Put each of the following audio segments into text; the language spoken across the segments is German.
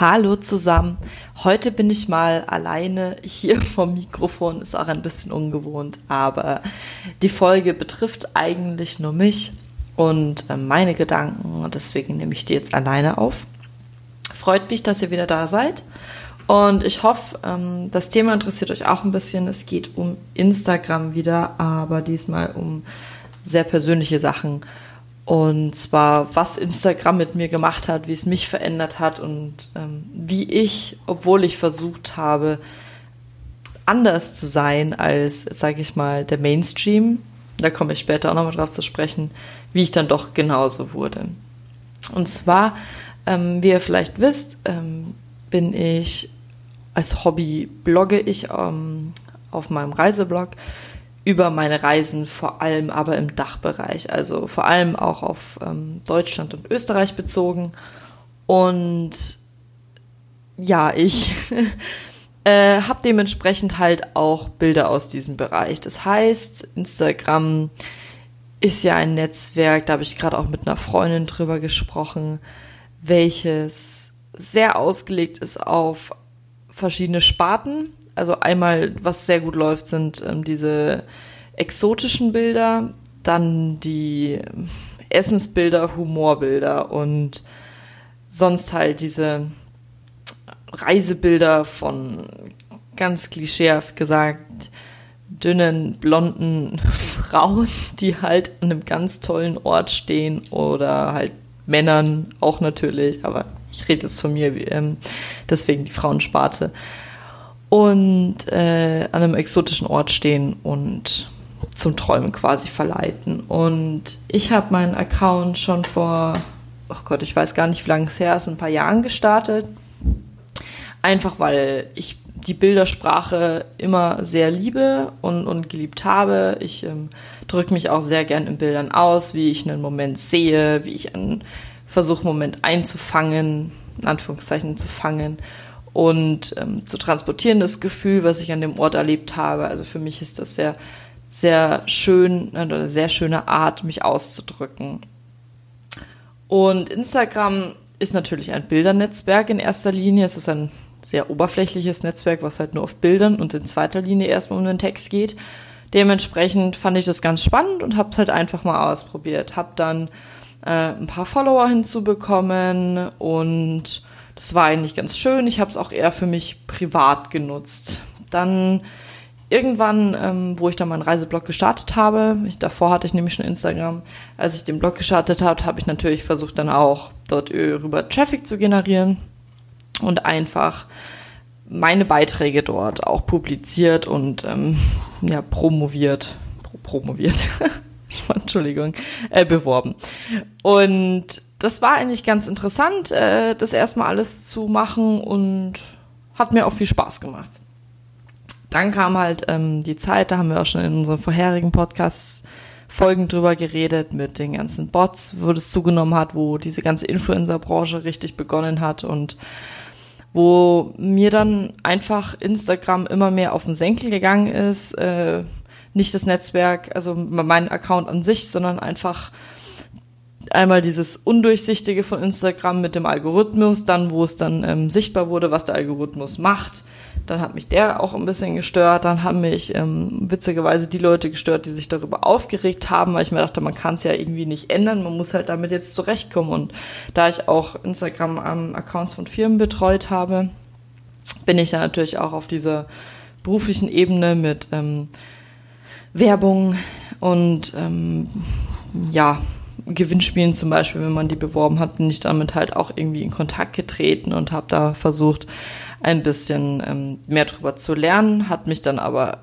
Hallo zusammen. Heute bin ich mal alleine hier vom Mikrofon, ist auch ein bisschen ungewohnt, aber die Folge betrifft eigentlich nur mich und äh, meine Gedanken deswegen nehme ich die jetzt alleine auf. Freut mich, dass ihr wieder da seid und ich hoffe, ähm, das Thema interessiert euch auch ein bisschen. Es geht um Instagram wieder, aber diesmal um sehr persönliche Sachen und zwar, was Instagram mit mir gemacht hat, wie es mich verändert hat und ähm, wie ich, obwohl ich versucht habe, anders zu sein als, sage ich mal, der Mainstream, da komme ich später auch nochmal drauf zu sprechen, wie ich dann doch genauso wurde. Und zwar, ähm, wie ihr vielleicht wisst, ähm, bin ich als Hobby blogge ich ähm, auf meinem Reiseblog über meine Reisen, vor allem aber im Dachbereich, also vor allem auch auf ähm, Deutschland und Österreich bezogen. Und ja, ich äh, habe dementsprechend halt auch Bilder aus diesem Bereich. Das heißt, Instagram ist ja ein Netzwerk, da habe ich gerade auch mit einer Freundin drüber gesprochen, welches sehr ausgelegt ist auf verschiedene Sparten also einmal, was sehr gut läuft, sind ähm, diese exotischen Bilder, dann die Essensbilder, Humorbilder und sonst halt diese Reisebilder von ganz klischeehaft gesagt dünnen, blonden Frauen, die halt an einem ganz tollen Ort stehen oder halt Männern auch natürlich, aber ich rede jetzt von mir, ähm, deswegen die Frauensparte und äh, an einem exotischen Ort stehen und zum Träumen quasi verleiten. Und ich habe meinen Account schon vor, oh Gott, ich weiß gar nicht, wie lange es her ist, ein paar Jahren gestartet. Einfach weil ich die Bildersprache immer sehr liebe und, und geliebt habe. Ich ähm, drücke mich auch sehr gern in Bildern aus, wie ich einen Moment sehe, wie ich einen versuche, Moment einzufangen, in Anführungszeichen zu fangen und ähm, zu transportieren, das Gefühl, was ich an dem Ort erlebt habe. Also für mich ist das sehr, sehr schön, eine sehr schöne Art, mich auszudrücken. Und Instagram ist natürlich ein Bildernetzwerk in erster Linie. Es ist ein sehr oberflächliches Netzwerk, was halt nur auf Bildern und in zweiter Linie erstmal um den Text geht. Dementsprechend fand ich das ganz spannend und habe es halt einfach mal ausprobiert. Habe dann äh, ein paar Follower hinzubekommen und das war eigentlich ganz schön. Ich habe es auch eher für mich privat genutzt. Dann irgendwann, ähm, wo ich dann meinen Reiseblog gestartet habe, ich, davor hatte ich nämlich schon Instagram, als ich den Blog gestartet habe, habe ich natürlich versucht dann auch dort rüber Traffic zu generieren und einfach meine Beiträge dort auch publiziert und ähm, ja, promoviert, pro promoviert, Entschuldigung, äh, beworben. Und das war eigentlich ganz interessant, äh, das erstmal alles zu machen und hat mir auch viel Spaß gemacht. Dann kam halt ähm, die Zeit, da haben wir auch schon in unseren vorherigen Podcasts Folgen drüber geredet mit den ganzen Bots, wo das zugenommen hat, wo diese ganze Influencer-Branche richtig begonnen hat und wo mir dann einfach Instagram immer mehr auf den Senkel gegangen ist. Äh, nicht das Netzwerk, also mein Account an sich, sondern einfach einmal dieses Undurchsichtige von Instagram mit dem Algorithmus, dann wo es dann ähm, sichtbar wurde, was der Algorithmus macht. Dann hat mich der auch ein bisschen gestört. Dann haben mich ähm, witzigerweise die Leute gestört, die sich darüber aufgeregt haben, weil ich mir dachte, man kann es ja irgendwie nicht ändern. Man muss halt damit jetzt zurechtkommen. Und da ich auch Instagram-Accounts ähm, von Firmen betreut habe, bin ich da natürlich auch auf dieser beruflichen Ebene mit ähm, Werbung und ähm, ja, Gewinnspielen zum Beispiel, wenn man die beworben hat, bin ich damit halt auch irgendwie in Kontakt getreten und habe da versucht, ein bisschen ähm, mehr drüber zu lernen, hat mich dann aber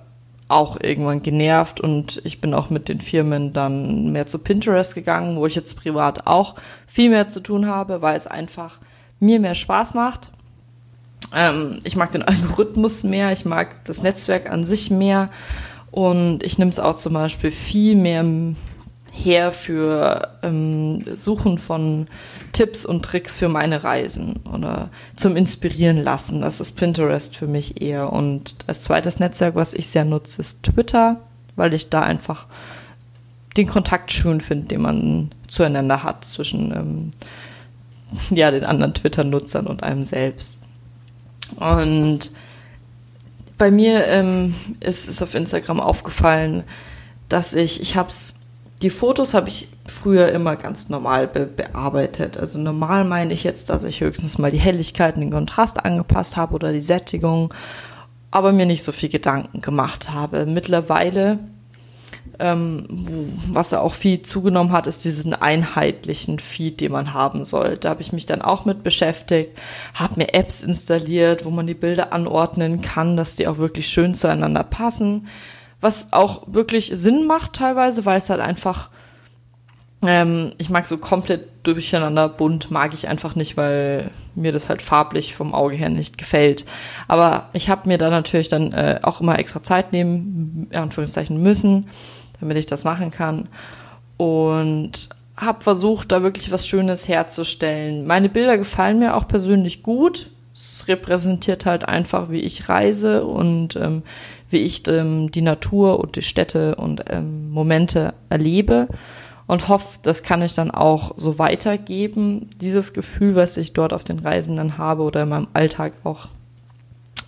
auch irgendwann genervt und ich bin auch mit den Firmen dann mehr zu Pinterest gegangen, wo ich jetzt privat auch viel mehr zu tun habe, weil es einfach mir mehr Spaß macht. Ähm, ich mag den Algorithmus mehr, ich mag das Netzwerk an sich mehr und ich nehme es auch zum Beispiel viel mehr her für ähm, Suchen von Tipps und Tricks für meine Reisen oder zum Inspirieren lassen. Das ist Pinterest für mich eher. Und als zweites Netzwerk, was ich sehr nutze, ist Twitter, weil ich da einfach den Kontakt schön finde, den man zueinander hat zwischen ähm, ja, den anderen Twitter-Nutzern und einem selbst. Und bei mir ähm, ist es auf Instagram aufgefallen, dass ich, ich hab's, die Fotos habe ich früher immer ganz normal be bearbeitet. Also normal meine ich jetzt, dass ich höchstens mal die Helligkeit und den Kontrast angepasst habe oder die Sättigung, aber mir nicht so viel Gedanken gemacht habe. Mittlerweile ähm, was er auch viel zugenommen hat, ist diesen einheitlichen Feed, den man haben soll. Da habe ich mich dann auch mit beschäftigt, habe mir Apps installiert, wo man die Bilder anordnen kann, dass die auch wirklich schön zueinander passen. Was auch wirklich Sinn macht teilweise, weil es halt einfach, ähm, ich mag so komplett durcheinander bunt, mag ich einfach nicht, weil mir das halt farblich vom Auge her nicht gefällt. Aber ich habe mir da natürlich dann äh, auch immer extra Zeit nehmen, in Anführungszeichen müssen damit ich das machen kann. Und habe versucht, da wirklich was Schönes herzustellen. Meine Bilder gefallen mir auch persönlich gut. Es repräsentiert halt einfach, wie ich reise und ähm, wie ich ähm, die Natur und die Städte und ähm, Momente erlebe und hoffe, das kann ich dann auch so weitergeben, dieses Gefühl, was ich dort auf den Reisen dann habe oder in meinem Alltag auch.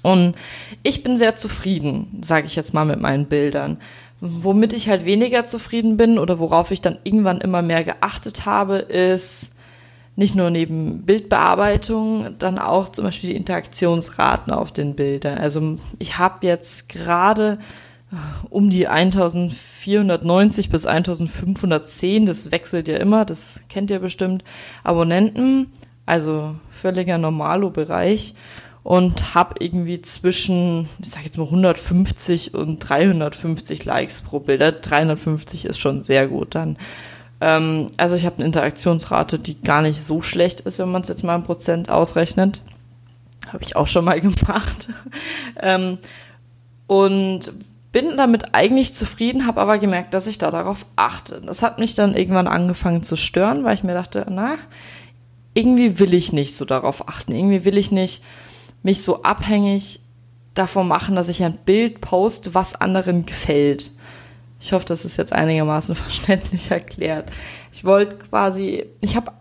Und ich bin sehr zufrieden, sage ich jetzt mal mit meinen Bildern. Womit ich halt weniger zufrieden bin oder worauf ich dann irgendwann immer mehr geachtet habe, ist nicht nur neben Bildbearbeitung, dann auch zum Beispiel die Interaktionsraten auf den Bildern. Also ich habe jetzt gerade äh, um die 1490 bis 1510, das wechselt ja immer, das kennt ihr bestimmt, Abonnenten, also völliger Normalo-Bereich und habe irgendwie zwischen, ich sag jetzt mal 150 und 350 Likes pro Bilder. 350 ist schon sehr gut dann. Ähm, also ich habe eine Interaktionsrate, die gar nicht so schlecht ist, wenn man es jetzt mal in Prozent ausrechnet. Habe ich auch schon mal gemacht. ähm, und bin damit eigentlich zufrieden, habe aber gemerkt, dass ich da darauf achte. Das hat mich dann irgendwann angefangen zu stören, weil ich mir dachte, na, irgendwie will ich nicht so darauf achten. Irgendwie will ich nicht mich so abhängig davon machen, dass ich ein Bild poste, was anderen gefällt. Ich hoffe, das ist jetzt einigermaßen verständlich erklärt. Ich wollte quasi, ich habe,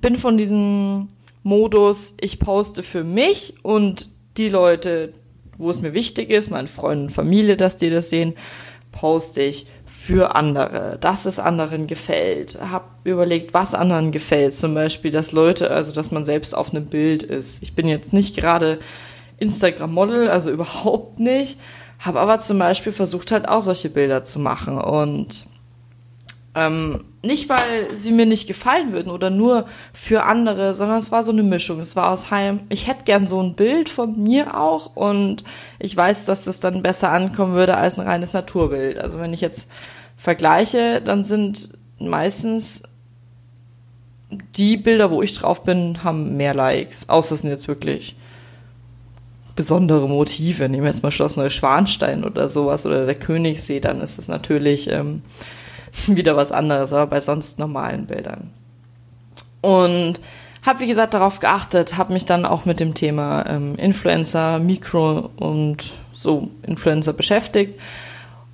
bin von diesem Modus, ich poste für mich und die Leute, wo es mir wichtig ist, meine Freunde und Familie, dass die das sehen, poste ich für andere, dass es anderen gefällt. Hab überlegt, was anderen gefällt. Zum Beispiel, dass Leute, also dass man selbst auf einem Bild ist. Ich bin jetzt nicht gerade Instagram-Model, also überhaupt nicht. Habe aber zum Beispiel versucht, halt auch solche Bilder zu machen. Und ähm, nicht, weil sie mir nicht gefallen würden oder nur für andere, sondern es war so eine Mischung. Es war aus Heim. Ich hätte gern so ein Bild von mir auch und ich weiß, dass das dann besser ankommen würde als ein reines Naturbild. Also wenn ich jetzt vergleiche, dann sind meistens die Bilder, wo ich drauf bin, haben mehr Likes. Außer es sind jetzt wirklich besondere Motive. Nehmen wir jetzt mal Schloss Neuschwanstein oder sowas oder der Königssee, dann ist es natürlich ähm, wieder was anderes, aber bei sonst normalen Bildern. Und habe, wie gesagt, darauf geachtet, habe mich dann auch mit dem Thema ähm, Influencer, Mikro und so Influencer beschäftigt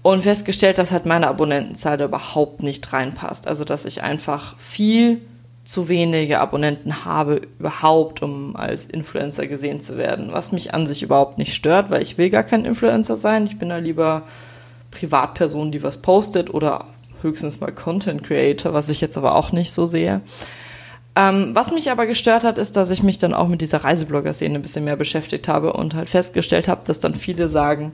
und festgestellt, dass halt meine Abonnentenzahl da überhaupt nicht reinpasst. Also, dass ich einfach viel zu wenige Abonnenten habe überhaupt, um als Influencer gesehen zu werden. Was mich an sich überhaupt nicht stört, weil ich will gar kein Influencer sein. Ich bin da lieber Privatperson, die was postet oder höchstens mal Content Creator, was ich jetzt aber auch nicht so sehe. Ähm, was mich aber gestört hat, ist, dass ich mich dann auch mit dieser Reiseblogger-Szene ein bisschen mehr beschäftigt habe und halt festgestellt habe, dass dann viele sagen,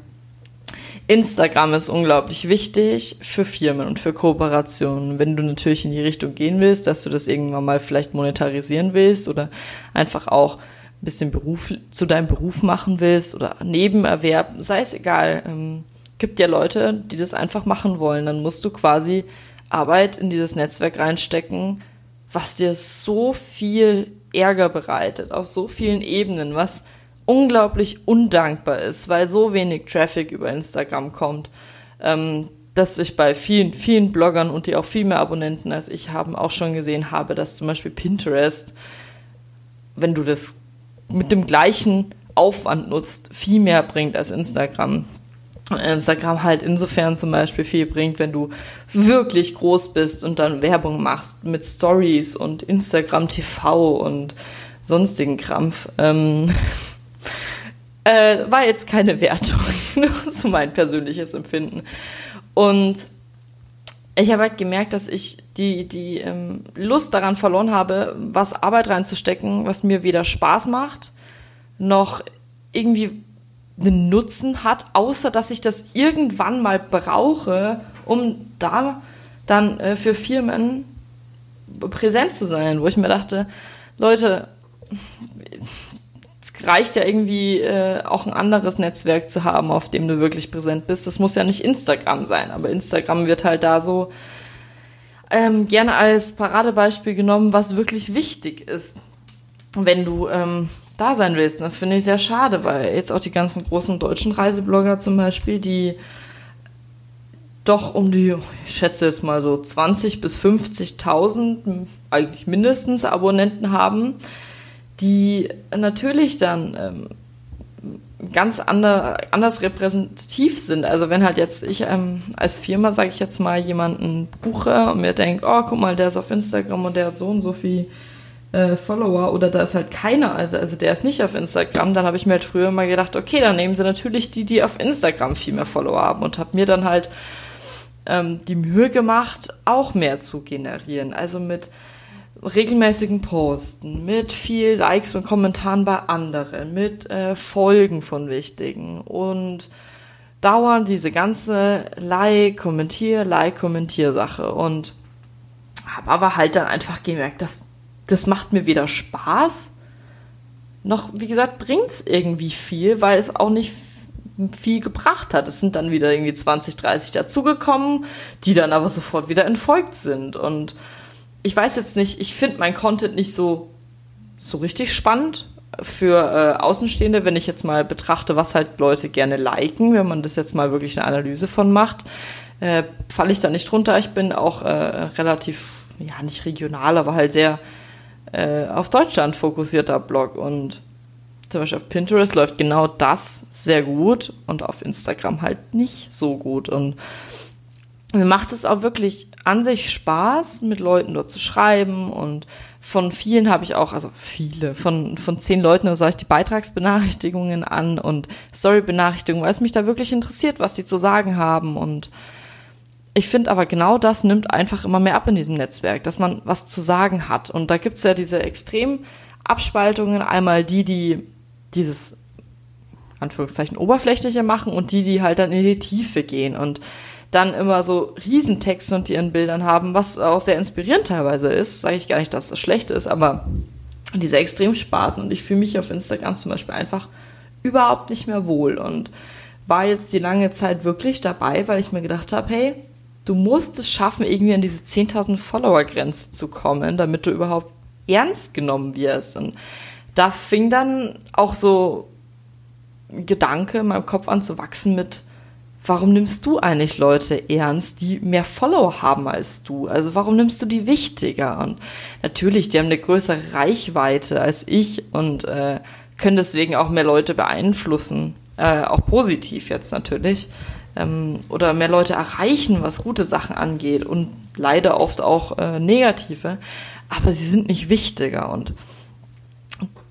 Instagram ist unglaublich wichtig für Firmen und für Kooperationen. Wenn du natürlich in die Richtung gehen willst, dass du das irgendwann mal vielleicht monetarisieren willst oder einfach auch ein bisschen Beruf zu deinem Beruf machen willst oder Nebenerwerb, sei es egal. Ähm, gibt ja Leute, die das einfach machen wollen. Dann musst du quasi Arbeit in dieses Netzwerk reinstecken, was dir so viel Ärger bereitet, auf so vielen Ebenen, was unglaublich undankbar ist, weil so wenig Traffic über Instagram kommt, ähm, dass ich bei vielen, vielen Bloggern und die auch viel mehr Abonnenten als ich haben, auch schon gesehen habe, dass zum Beispiel Pinterest, wenn du das mit dem gleichen Aufwand nutzt, viel mehr bringt als Instagram. Instagram halt insofern zum Beispiel viel bringt, wenn du wirklich groß bist und dann Werbung machst mit Stories und Instagram TV und sonstigen Krampf. Ähm, äh, war jetzt keine Wertung, nur so mein persönliches Empfinden. Und ich habe halt gemerkt, dass ich die, die ähm, Lust daran verloren habe, was Arbeit reinzustecken, was mir weder Spaß macht, noch irgendwie einen Nutzen hat, außer dass ich das irgendwann mal brauche, um da dann äh, für Firmen präsent zu sein, wo ich mir dachte, Leute, es reicht ja irgendwie äh, auch ein anderes Netzwerk zu haben, auf dem du wirklich präsent bist. Das muss ja nicht Instagram sein, aber Instagram wird halt da so ähm, gerne als Paradebeispiel genommen, was wirklich wichtig ist, wenn du ähm, da sein willst. Und das finde ich sehr schade, weil jetzt auch die ganzen großen deutschen Reiseblogger zum Beispiel, die doch um die, ich schätze jetzt mal so 20 bis 50.000 eigentlich mindestens Abonnenten haben, die natürlich dann ähm, ganz ander, anders repräsentativ sind. Also wenn halt jetzt ich ähm, als Firma, sage ich jetzt mal, jemanden buche und mir denke, oh, guck mal, der ist auf Instagram und der hat so und so viel äh, Follower oder da ist halt keiner, also, also der ist nicht auf Instagram, dann habe ich mir halt früher mal gedacht, okay, dann nehmen sie natürlich die, die auf Instagram viel mehr Follower haben und habe mir dann halt ähm, die Mühe gemacht, auch mehr zu generieren. Also mit regelmäßigen Posten, mit viel Likes und Kommentaren bei anderen, mit äh, Folgen von Wichtigen und dauernd diese ganze Like, Kommentier, Like, Kommentier Sache und habe aber halt dann einfach gemerkt, dass das macht mir weder Spaß noch, wie gesagt, bringt es irgendwie viel, weil es auch nicht viel gebracht hat. Es sind dann wieder irgendwie 20, 30 dazugekommen, die dann aber sofort wieder entfolgt sind und ich weiß jetzt nicht, ich finde mein Content nicht so, so richtig spannend für äh, Außenstehende, wenn ich jetzt mal betrachte, was halt Leute gerne liken, wenn man das jetzt mal wirklich eine Analyse von macht, äh, falle ich da nicht drunter. Ich bin auch äh, relativ, ja, nicht regional, aber halt sehr äh, auf Deutschland fokussierter Blog. Und zum Beispiel auf Pinterest läuft genau das sehr gut und auf Instagram halt nicht so gut. Und mir macht es auch wirklich an sich Spaß, mit Leuten dort zu schreiben. Und von vielen habe ich auch, also viele, von, von zehn Leuten sage ich die Beitragsbenachrichtigungen an und Story-Benachrichtigungen, weil es mich da wirklich interessiert, was die zu sagen haben. Und ich finde aber genau das nimmt einfach immer mehr ab in diesem Netzwerk, dass man was zu sagen hat. Und da gibt's ja diese extrem Abspaltungen, einmal die, die dieses Anführungszeichen oberflächliche machen und die, die halt dann in die Tiefe gehen. Und dann immer so Riesentexte unter ihren Bildern haben, was auch sehr inspirierend teilweise ist. Sage ich gar nicht, dass das schlecht ist, aber diese Extremsparten und ich fühle mich auf Instagram zum Beispiel einfach überhaupt nicht mehr wohl und war jetzt die lange Zeit wirklich dabei, weil ich mir gedacht habe, hey, du musst es schaffen, irgendwie an diese 10.000 Follower-Grenze zu kommen, damit du überhaupt ernst genommen wirst. Und da fing dann auch so ein Gedanke in meinem Kopf an zu wachsen mit, warum nimmst du eigentlich Leute ernst, die mehr Follower haben als du? Also warum nimmst du die wichtiger? Und natürlich, die haben eine größere Reichweite als ich und äh, können deswegen auch mehr Leute beeinflussen, äh, auch positiv jetzt natürlich, ähm, oder mehr Leute erreichen, was gute Sachen angeht und leider oft auch äh, negative, aber sie sind nicht wichtiger und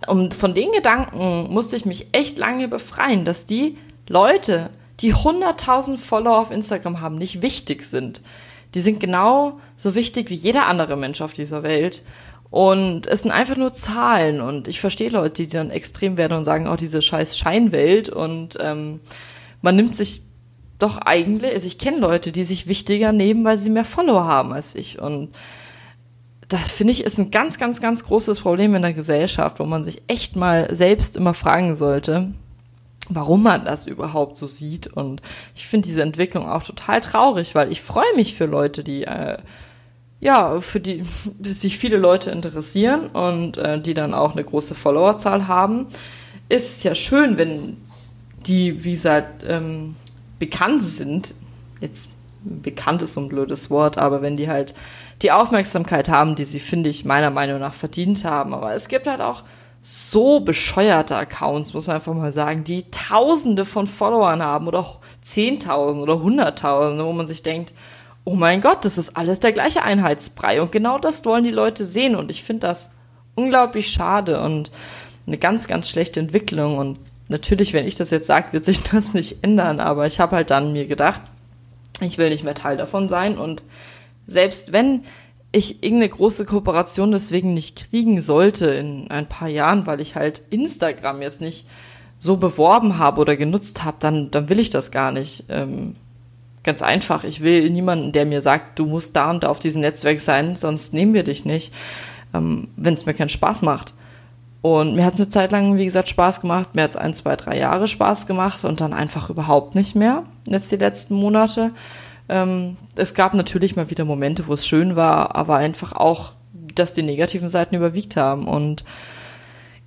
und von den Gedanken musste ich mich echt lange befreien, dass die Leute, die 100.000 Follower auf Instagram haben, nicht wichtig sind. Die sind genau so wichtig wie jeder andere Mensch auf dieser Welt. Und es sind einfach nur Zahlen. Und ich verstehe Leute, die dann extrem werden und sagen, oh, diese scheiß Scheinwelt. Und ähm, man nimmt sich doch eigentlich, also ich kenne Leute, die sich wichtiger nehmen, weil sie mehr Follower haben als ich. Und das finde ich ist ein ganz, ganz, ganz großes Problem in der Gesellschaft, wo man sich echt mal selbst immer fragen sollte, warum man das überhaupt so sieht. Und ich finde diese Entwicklung auch total traurig, weil ich freue mich für Leute, die äh, ja, für die sich viele Leute interessieren und äh, die dann auch eine große Followerzahl haben. Ist es ja schön, wenn die, wie gesagt, ähm, bekannt sind. Jetzt bekannt ist so ein blödes Wort, aber wenn die halt die Aufmerksamkeit haben, die sie, finde ich, meiner Meinung nach verdient haben. Aber es gibt halt auch so bescheuerte Accounts, muss man einfach mal sagen, die tausende von Followern haben oder Zehntausende oder Hunderttausende, wo man sich denkt, oh mein Gott, das ist alles der gleiche Einheitsbrei. Und genau das wollen die Leute sehen. Und ich finde das unglaublich schade und eine ganz, ganz schlechte Entwicklung. Und natürlich, wenn ich das jetzt sage, wird sich das nicht ändern. Aber ich habe halt dann mir gedacht, ich will nicht mehr Teil davon sein. Und selbst wenn ich irgendeine große Kooperation deswegen nicht kriegen sollte in ein paar Jahren, weil ich halt Instagram jetzt nicht so beworben habe oder genutzt habe, dann, dann will ich das gar nicht. Ähm, ganz einfach. Ich will niemanden, der mir sagt, du musst da und da auf diesem Netzwerk sein, sonst nehmen wir dich nicht, ähm, wenn es mir keinen Spaß macht. Und mir hat es eine Zeit lang, wie gesagt, Spaß gemacht. Mir hat es ein, zwei, drei Jahre Spaß gemacht und dann einfach überhaupt nicht mehr. Jetzt die letzten Monate. Ähm, es gab natürlich mal wieder Momente, wo es schön war, aber einfach auch, dass die negativen Seiten überwiegt haben. Und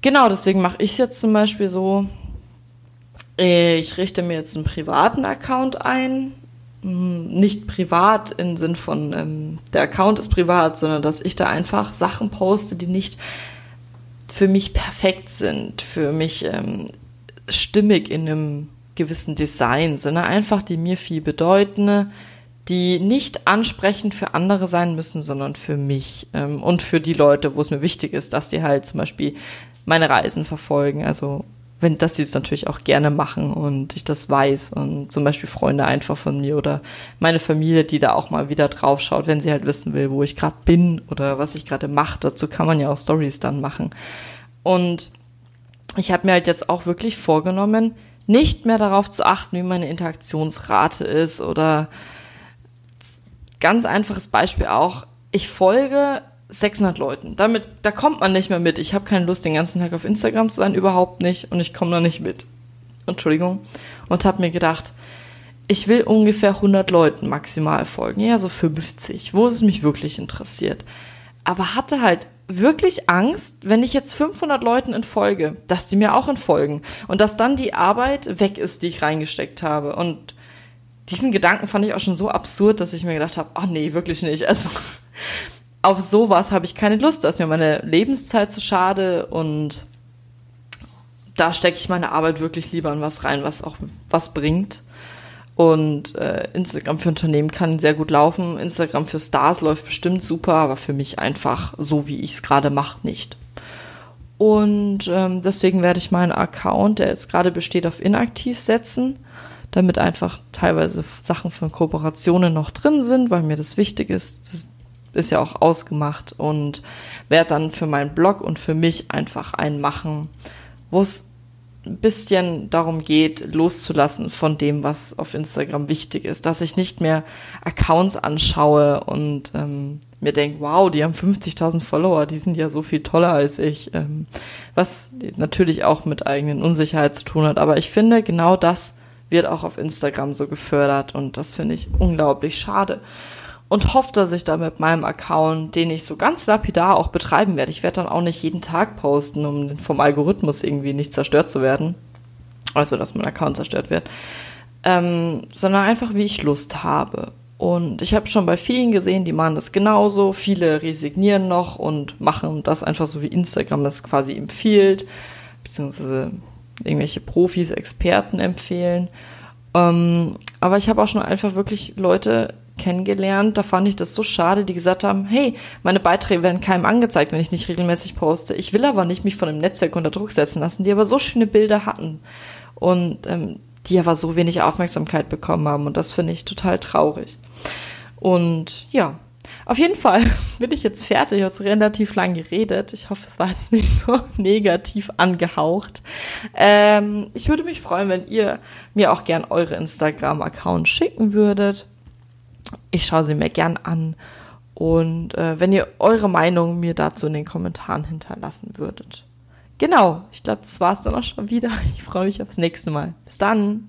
genau, deswegen mache ich jetzt zum Beispiel so, ich richte mir jetzt einen privaten Account ein. Hm, nicht privat im Sinn von, ähm, der Account ist privat, sondern dass ich da einfach Sachen poste, die nicht für mich perfekt sind, für mich ähm, stimmig in einem gewissen Design, sondern einfach die mir viel bedeuten, die nicht ansprechend für andere sein müssen, sondern für mich ähm, und für die Leute, wo es mir wichtig ist, dass die halt zum Beispiel meine Reisen verfolgen. Also wenn dass sie es natürlich auch gerne machen und ich das weiß und zum Beispiel Freunde einfach von mir oder meine Familie, die da auch mal wieder drauf schaut, wenn sie halt wissen will, wo ich gerade bin oder was ich gerade mache. Dazu kann man ja auch Stories dann machen. Und ich habe mir halt jetzt auch wirklich vorgenommen, nicht mehr darauf zu achten, wie meine Interaktionsrate ist oder ganz einfaches Beispiel auch, ich folge 600 Leuten. Damit, da kommt man nicht mehr mit. Ich habe keine Lust, den ganzen Tag auf Instagram zu sein, überhaupt nicht. Und ich komme da nicht mit. Entschuldigung. Und habe mir gedacht, ich will ungefähr 100 Leuten maximal folgen. Ja, so 50, wo es mich wirklich interessiert. Aber hatte halt wirklich Angst, wenn ich jetzt 500 Leuten entfolge, dass die mir auch entfolgen. Und dass dann die Arbeit weg ist, die ich reingesteckt habe. Und diesen Gedanken fand ich auch schon so absurd, dass ich mir gedacht habe, ach nee, wirklich nicht. Also auf sowas habe ich keine Lust. Da ist mir meine Lebenszeit zu schade und da stecke ich meine Arbeit wirklich lieber in was rein, was auch was bringt. Und äh, Instagram für Unternehmen kann sehr gut laufen. Instagram für Stars läuft bestimmt super, aber für mich einfach so, wie ich es gerade mache, nicht. Und ähm, deswegen werde ich meinen Account, der jetzt gerade besteht, auf inaktiv setzen, damit einfach teilweise Sachen von Kooperationen noch drin sind, weil mir das wichtig ist. Ist ja auch ausgemacht und werde dann für meinen Blog und für mich einfach einen machen, wo es ein bisschen darum geht, loszulassen von dem, was auf Instagram wichtig ist, dass ich nicht mehr Accounts anschaue und ähm, mir denke, wow, die haben 50.000 Follower, die sind ja so viel toller als ich, ähm, was natürlich auch mit eigenen Unsicherheit zu tun hat. Aber ich finde, genau das wird auch auf Instagram so gefördert und das finde ich unglaublich schade und hoffe, dass ich da mit meinem Account, den ich so ganz lapidar auch betreiben werde. Ich werde dann auch nicht jeden Tag posten, um vom Algorithmus irgendwie nicht zerstört zu werden. Also, dass mein Account zerstört wird. Ähm, sondern einfach, wie ich Lust habe. Und ich habe schon bei vielen gesehen, die machen das genauso. Viele resignieren noch und machen das einfach so, wie Instagram es quasi empfiehlt, beziehungsweise irgendwelche Profis, Experten empfehlen. Ähm, aber ich habe auch schon einfach wirklich Leute kennengelernt. Da fand ich das so schade, die gesagt haben, hey, meine Beiträge werden keinem angezeigt, wenn ich nicht regelmäßig poste. Ich will aber nicht mich von dem Netzwerk unter Druck setzen lassen, die aber so schöne Bilder hatten und ähm, die aber so wenig Aufmerksamkeit bekommen haben. Und das finde ich total traurig. Und ja, auf jeden Fall bin ich jetzt fertig. Ich habe relativ lang geredet. Ich hoffe, es war jetzt nicht so negativ angehaucht. Ähm, ich würde mich freuen, wenn ihr mir auch gern eure Instagram-Account schicken würdet. Ich schaue sie mir gern an. Und äh, wenn ihr eure Meinung mir dazu in den Kommentaren hinterlassen würdet. Genau, ich glaube, das war es dann auch schon wieder. Ich freue mich aufs nächste Mal. Bis dann.